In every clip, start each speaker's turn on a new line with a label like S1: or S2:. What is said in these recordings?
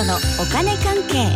S1: 子のお金関係。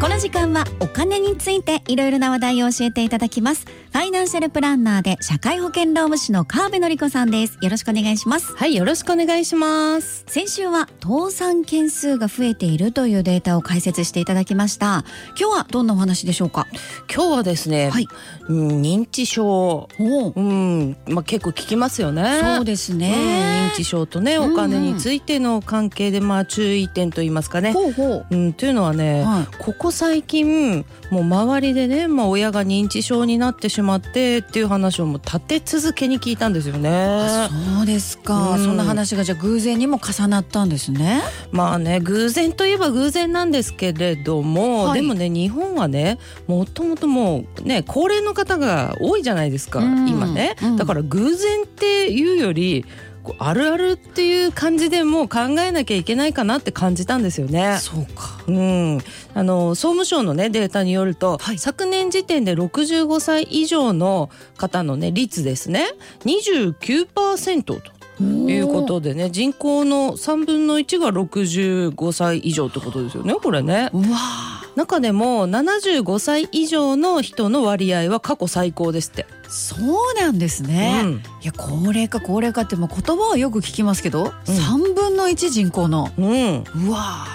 S1: この時間はお金についていろいろな話題を教えていただきます。ファイナンシャルプランナーで社会保険労務士の川辺典子さんです。よろしくお願いします。
S2: はい、よろしくお願いします。
S1: 先週は倒産件数が増えているというデータを解説していただきました。今日はどんなお話でしょうか？
S2: 今日はですね、
S1: はい。
S2: うん認知症、
S1: お
S2: う。ん、まあ結構聞きますよね。
S1: そうです
S2: うん
S1: ね
S2: 認知症とね、お金についての関係で、まあ注意点と言いますかね。
S1: ほうほう。
S2: うん、というのはね、
S1: はい。
S2: ここ最近もう周りでね、まあ、親が認知症になってしまってっていう話をもう立て続けに聞いたんですよね。
S1: あそうですか、
S2: うん。
S1: そんな話がじゃあ偶然にも重なったんですね。
S2: まあね偶然といえば偶然なんですけれども、
S1: はい。
S2: でもね日本はねもともともうね高齢の方が多いじゃないですか、
S1: うん。
S2: 今ね、
S1: うん。
S2: だから偶然っていうよりこうあるあるっていう感じでもう考えなきゃいけないかなって感じたんですよね。
S1: そうか。
S2: うん、あの総務省のねデータによると、
S1: はい。
S2: 昨年時点で65歳以上の方のね率ですね。29%ということでね人口の3分の1が65歳以上ってことですよねこれね。
S1: うわ
S2: 中でも75歳以上の人の割合は過去最高ですって、
S1: そうなんですね、
S2: うん。
S1: いや高齢化高齢化ってもう言葉はよく聞きますけど、三
S2: うん。
S1: 3分の1人口の。
S2: うん。ね
S1: うわ。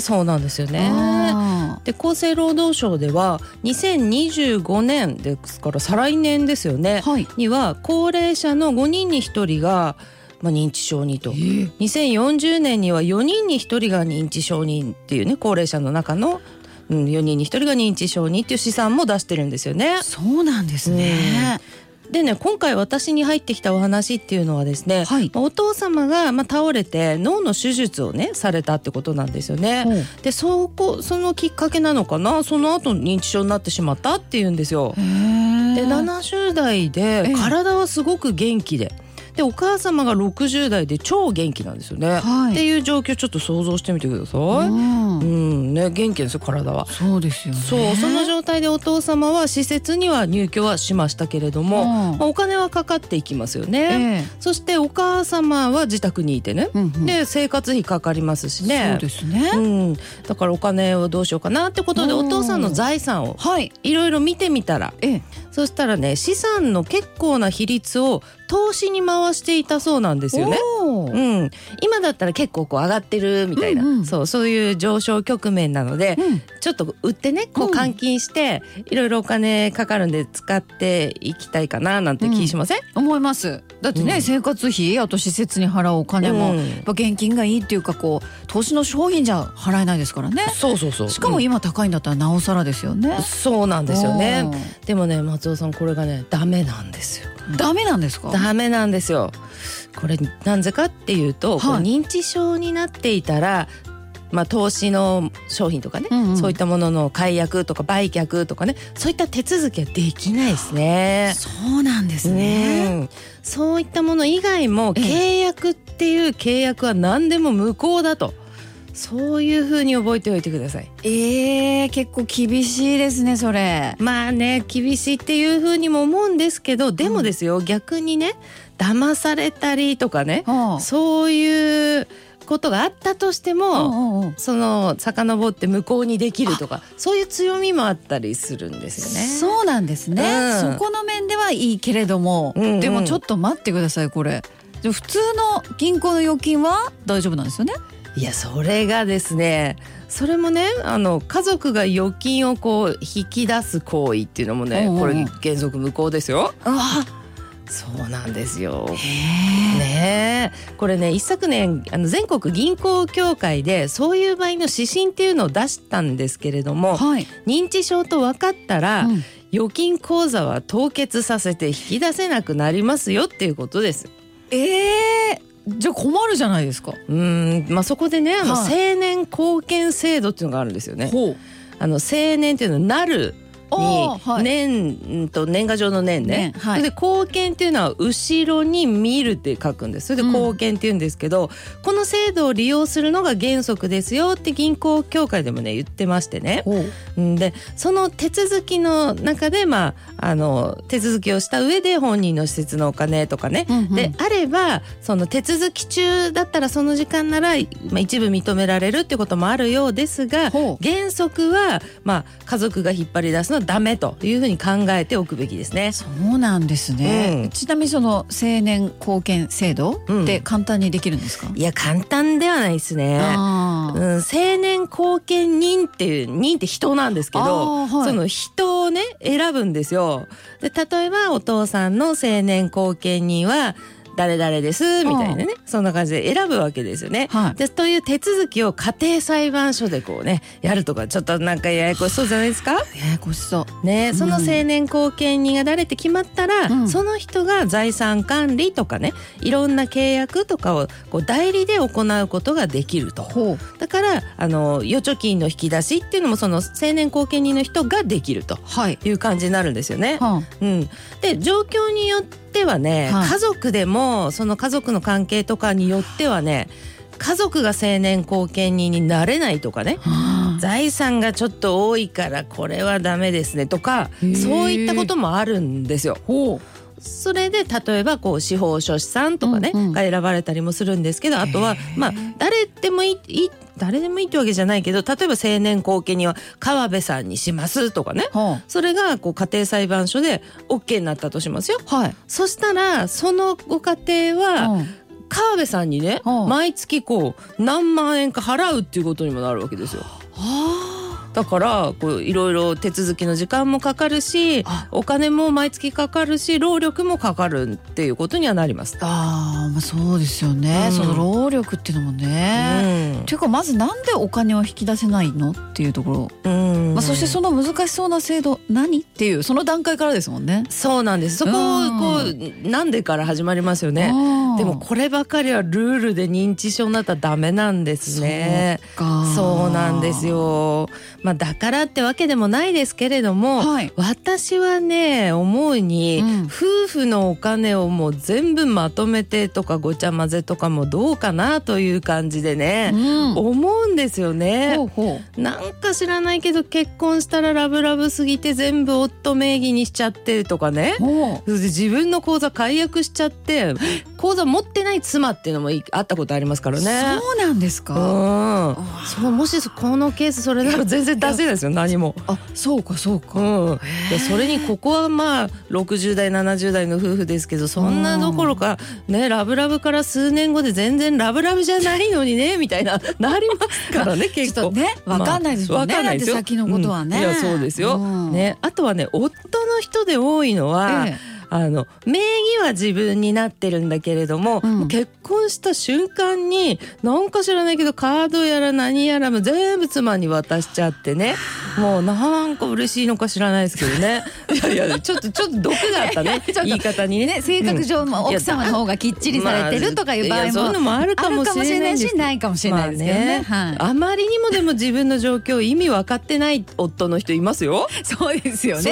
S2: そうなんですよね。
S1: あ
S2: で厚生労働省では2025年ですから再来年ですよね。
S1: ーはい。
S2: には高齢者の5人に1人が、まあ、認知症にと。2040年には4人に1人が認知症にっていうね高齢者の中の、うん、4人に1人が認知症にっていう試算も出してるんですよね。
S1: そうなんですね、
S2: でね今回私に入ってきたお話っていうのはですね、
S1: はい
S2: お父様が、まあ、倒れて脳の手術をねされたってことなんですよね。
S1: ほう
S2: でそこそのきっかけなのかな？その後認知症になってしまったっていうんですよ。で70代で
S1: ええ
S2: 体はすごく元気で。でお母様が60代で超元気なんですよね、
S1: はい。
S2: っていう状況ちょっと想像してみてください。
S1: うん。
S2: うんね元気ですよ体は。
S1: そうですよね。
S2: そうその状態でお父様は施設には入居はしましたけれども、
S1: うん。
S2: まあお金はかかっていきますよ
S1: え
S2: ね。
S1: え
S2: そしてお母様は自宅にいてね、
S1: うんうん。
S2: で生活費かかりますし
S1: そう
S2: ね。
S1: ですね、
S2: うん、だからお金をどうしようかなってことで
S1: うん。
S2: お父さんの財産を
S1: はい。
S2: いろいろ見てみたら
S1: ええ。
S2: そしたらね資産の結構な比率を投資に回していたそうなんですよね。うん、今だったら結構こう上がってるみたいな、
S1: うんうん。
S2: そうそういう上昇局面なので、
S1: うん。
S2: ちょっと売ってねこう
S1: うん
S2: 換金していろいろお金かかるんで使っていきたいかななんて気しません、
S1: 思います。だってね、
S2: うん。
S1: 生活費あと施設に払うお金も、
S2: うん。
S1: やっぱ現金がいいっていうかこう投資の商品じゃ払えないですからね。
S2: そうそうそう。
S1: しかも今高いんだったらなおさらですよね。
S2: うん、そうなんですよね。
S1: お
S2: でもね松尾さんこれがねダメなんですよ。
S1: ーダメなんですか？
S2: ダメなんですよ。これなぜかっていうと、
S1: はい。
S2: 認知症になっていたらまあ、投資の商品とかね、
S1: うんうん。
S2: そういったものの解約とか売却とかねそういった手続きはできないですね。
S1: そうなんですね。
S2: うんそういったもの以外も
S1: ええ。
S2: 契約っていう契約は何でも無効だとそういうふうに覚えておいてください。
S1: えー、結構厳しいですねそれ。
S2: まあね厳しいっていうふうにも思うんですけどでもですよ、逆にね騙されたりとかね
S1: はあ
S2: そういうことがあったとしても、
S1: うんうんうん。
S2: その遡って無効にできるとかそういう強みもあったりするんですよね。
S1: そうなんですね、
S2: うん。
S1: そこの面ではいいけれども、
S2: うんうん。
S1: でもちょっと待ってくださいこれ。じゃあ普通の銀行の預金は大丈夫なんですよね？
S2: いやそれがですねそれもねあの家族が預金をこう引き出す行為っていうのもね、これ原則無効ですよ。
S1: あ
S2: そうなんですよ。ねえ。これね一昨年あの全国銀行協会でそういう場合の指針っていうのを出したんですけれども
S1: はい、
S2: 認知症と分かったら、
S1: うん。
S2: 預金口座は凍結させて引き出せなくなりますよっていうことです。
S1: ええじゃあ困るじゃないですか。
S2: うんまあ、そこでねあの、
S1: はい
S2: 青年貢献制度っていうのがあるんですよね。
S1: ほう。
S2: あの青年っていうのはなるに年と年賀状の年ね。
S1: ねはい。
S2: それで貢献っていうのは後ろに見るって書くんです。それで貢献って言うんですけど、この制度を利用するのが原則ですよって銀行協会でもね言ってましてね。でその手続きの中でまああの手続きをした上で本人の施設のお金とかね、
S1: うんうん。
S2: であればその手続き中だったらその時間なら、まあ、一部認められるっていうこともあるようですが原則は、まあ、家族が引っ張り出すのはダメというふうに考えておくべきですね。
S1: そうなんですね、
S2: うん
S1: ちなみにその青年貢献制度
S2: うん
S1: って簡単にできるんですか、
S2: いや簡単ではないですね。うん、青年貢献人っていう人って人なんですけど、
S1: はい
S2: その人をね選ぶんですよ。で例えばお父さんの青年貢献人は誰々ですみたいなね。そんな感じで選ぶわけですよね。
S1: はい。
S2: でという手続きを家庭裁判所でこうねやるとかちょっとなんかややこしそうじゃないですか？
S1: ややこしそう。
S2: ね、その
S1: うん
S2: 青年貢献人が誰って決まったら、
S1: うん。
S2: その人が財産管理とかねいろんな契約とかをこう代理で行うことができると。
S1: ほう。
S2: だからあの預貯金の引き出しっていうのもその青年後見人の人ができると
S1: はい。
S2: いう感じになるんですよね。
S1: は
S2: うん、で状況によってはね、
S1: はい。
S2: 家族でもその家族の関係とかによってはね家族が青年後見人になれないとかね
S1: あ。
S2: 財産がちょっと多いからこれはダメですねとかそういったこともあるんですよ。
S1: ほ
S2: それで例えばこう司法書士さんとかね、
S1: うんうん。
S2: が選ばれたりもするんですけどあとはまあ誰でもいい誰でもいいってわけじゃないけど例えば青年後見には川辺さんにしますとかね。
S1: うは
S2: それがこう家庭裁判所で OK になったとしますよ。
S1: あはい。
S2: そしたらそのご家庭は
S1: うん。
S2: 川辺さんにね
S1: うん
S2: 毎月こう何万円か払うっていうことにもなるわけですよ。
S1: あ
S2: だからこういろいろ手続きの時間もかかるし
S1: あ
S2: お金も毎月かかるし労力もかかるっていうことにはなります。
S1: あーまあそうですよね、
S2: うん
S1: その労力っていうのもね、
S2: うん
S1: っていうかまずなんでお金を引き出せないのっていうところ、
S2: うん
S1: まあ、そしてその難しそうな制度何っていうその段階からですもんね。
S2: そうなんですそこを
S1: うん
S2: こうなんでから始まりますよね。でもこればかりはルールで認知症になったらダメなんですね。
S1: そうか
S2: そうなんですよ。まあだからってわけでもないですけれども、
S1: はい。
S2: 私はね思うに、
S1: うん。
S2: 夫婦のお金をもう全部まとめてとかごちゃ混ぜとかもどうかなという感じでね、
S1: うん。
S2: 思うんですよね。
S1: ほ。うほ
S2: なんか知らないけど結婚したらラブラブすぎて全部夫名義にしちゃってとかね。自分の口座解約しちゃって口座持ってない妻っていうのもいあったことありますから
S1: う
S2: ね。
S1: そうなんですか。
S2: うん、そうもしこのケースそれなら全然出せないですよ何も。
S1: あそうかそう
S2: う
S1: か。
S2: ん、でそれにここはまあ60代70代の夫婦ですけどそんなどころかねラブラブから数年後で全然ラブラブじゃないのにねみたいな なりますからね結構。
S1: ねわかんないですもんね。
S2: わかんないですよ
S1: 先のことはね。
S2: うんいやそうですよ、
S1: うん
S2: ねあとはね夫の人で多いのは、
S1: ええ
S2: あの名義は自分になってるんだけれども、
S1: うん
S2: 結婚した瞬間になんか知らないけどカードやら何やらも全部妻に渡しちゃってね。もうなんか嬉しいのか知らないですけどね。いやいやちょっとちょっと毒があったね。言い方にね。
S1: ね性格上も
S2: うん
S1: 奥様の方がきっちりされてるとかいう場合も
S2: まあそういうのもあるかもしれない
S1: しないかもしれないですけどね。はい。
S2: あまりにもでも自分の状況意味分かってない夫の人いますよ。
S1: そうですよね。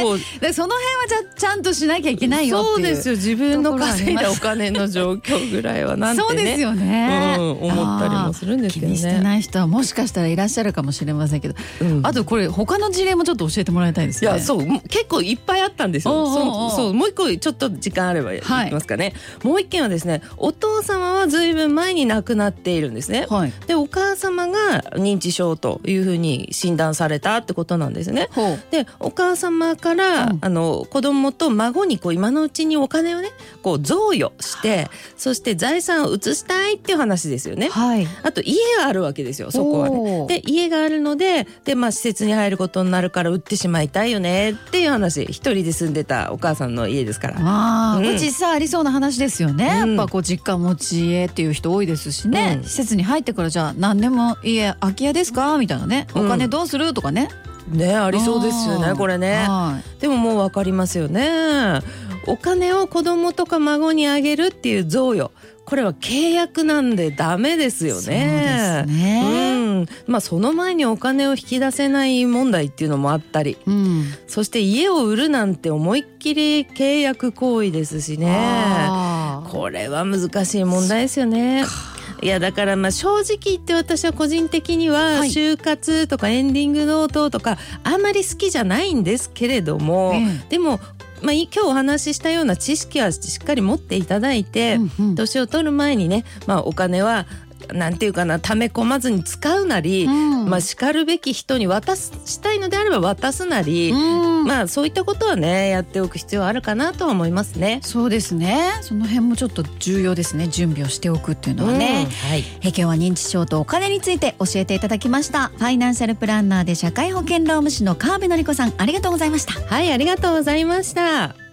S1: でその辺はじゃちゃんとしなきゃいけないよ。
S2: そうですよ。自分の稼いだお金の状況ぐらいはなんてね
S1: そうですよね、
S2: うん、思ったりもするんですけどね。
S1: 気にしてない人はもしかしたらいらっしゃるかもしれませんけど、
S2: うん
S1: あとこれ他の事例もちょっと教えてもらいたいですね。
S2: いやそう結構いっぱいあったんですよ。そうもう一個ちょっと時間あればいきますかね。もう一件はですねお父様はずいぶん前に亡くなっているんですね。
S1: はい。
S2: でお母様が認知症というふうに診断されたってことなんですね。でお母様から、
S1: うん
S2: あの子供と孫にこう今のうちにお金をねこう贈与してそして財産を移したいっていう話ですよね。
S1: はい。
S2: あと家があるわけですよそこはね。で家があるのでで、まあ、施設に入ることになるから売ってしまいたいよねっていう話。一人で住んでたお母さんの家ですから。
S1: ああ、
S2: うん。
S1: 実際ありそうな話ですよね、
S2: うん。
S1: やっぱこう実家持ち家っていう人多いですしね、
S2: うん。
S1: 施設に入ってからじゃあ何でも家空き家ですか？みたいなね。お金どうする？とかね、
S2: ねありそうですよねこれね。
S1: は
S2: でももうわかりますよね。お金を子供とか孫にあげるっていう贈与これは契約なんでダメですよね。
S1: そう
S2: ん、まあその前にお金を引き出せない問題っていうのもあったり、
S1: うん。
S2: そして家を売るなんて思いっきり契約行為ですしね。これは難しい問題ですよね。いやだからまあ正直言って私は個人的には
S1: はい。
S2: 就活とかエンディングノートとかあんまり好きじゃないんですけれども、
S1: え。
S2: でも、まあ、い今日お話ししたような知識はしっかり持っていただいて、
S1: うんうん。
S2: 年を取る前にね、まあ、お金はなんていうかな溜め込まずに使うなり、
S1: うん。
S2: まあ、しかるべき人に渡すしたいのであれば渡すなり、
S1: うん。
S2: まあそういったことはねやっておく必要あるかなとは思いますね。
S1: そうですね。その辺もちょっと重要ですね。準備をしておくっていうのはね、
S2: うんはい。
S1: え今日は認知症とお金について教えていただきました。ファイナンシャルプランナーで社会保険労務士の川辺典子さんありがとうございました。
S2: はい、ありがとうございました。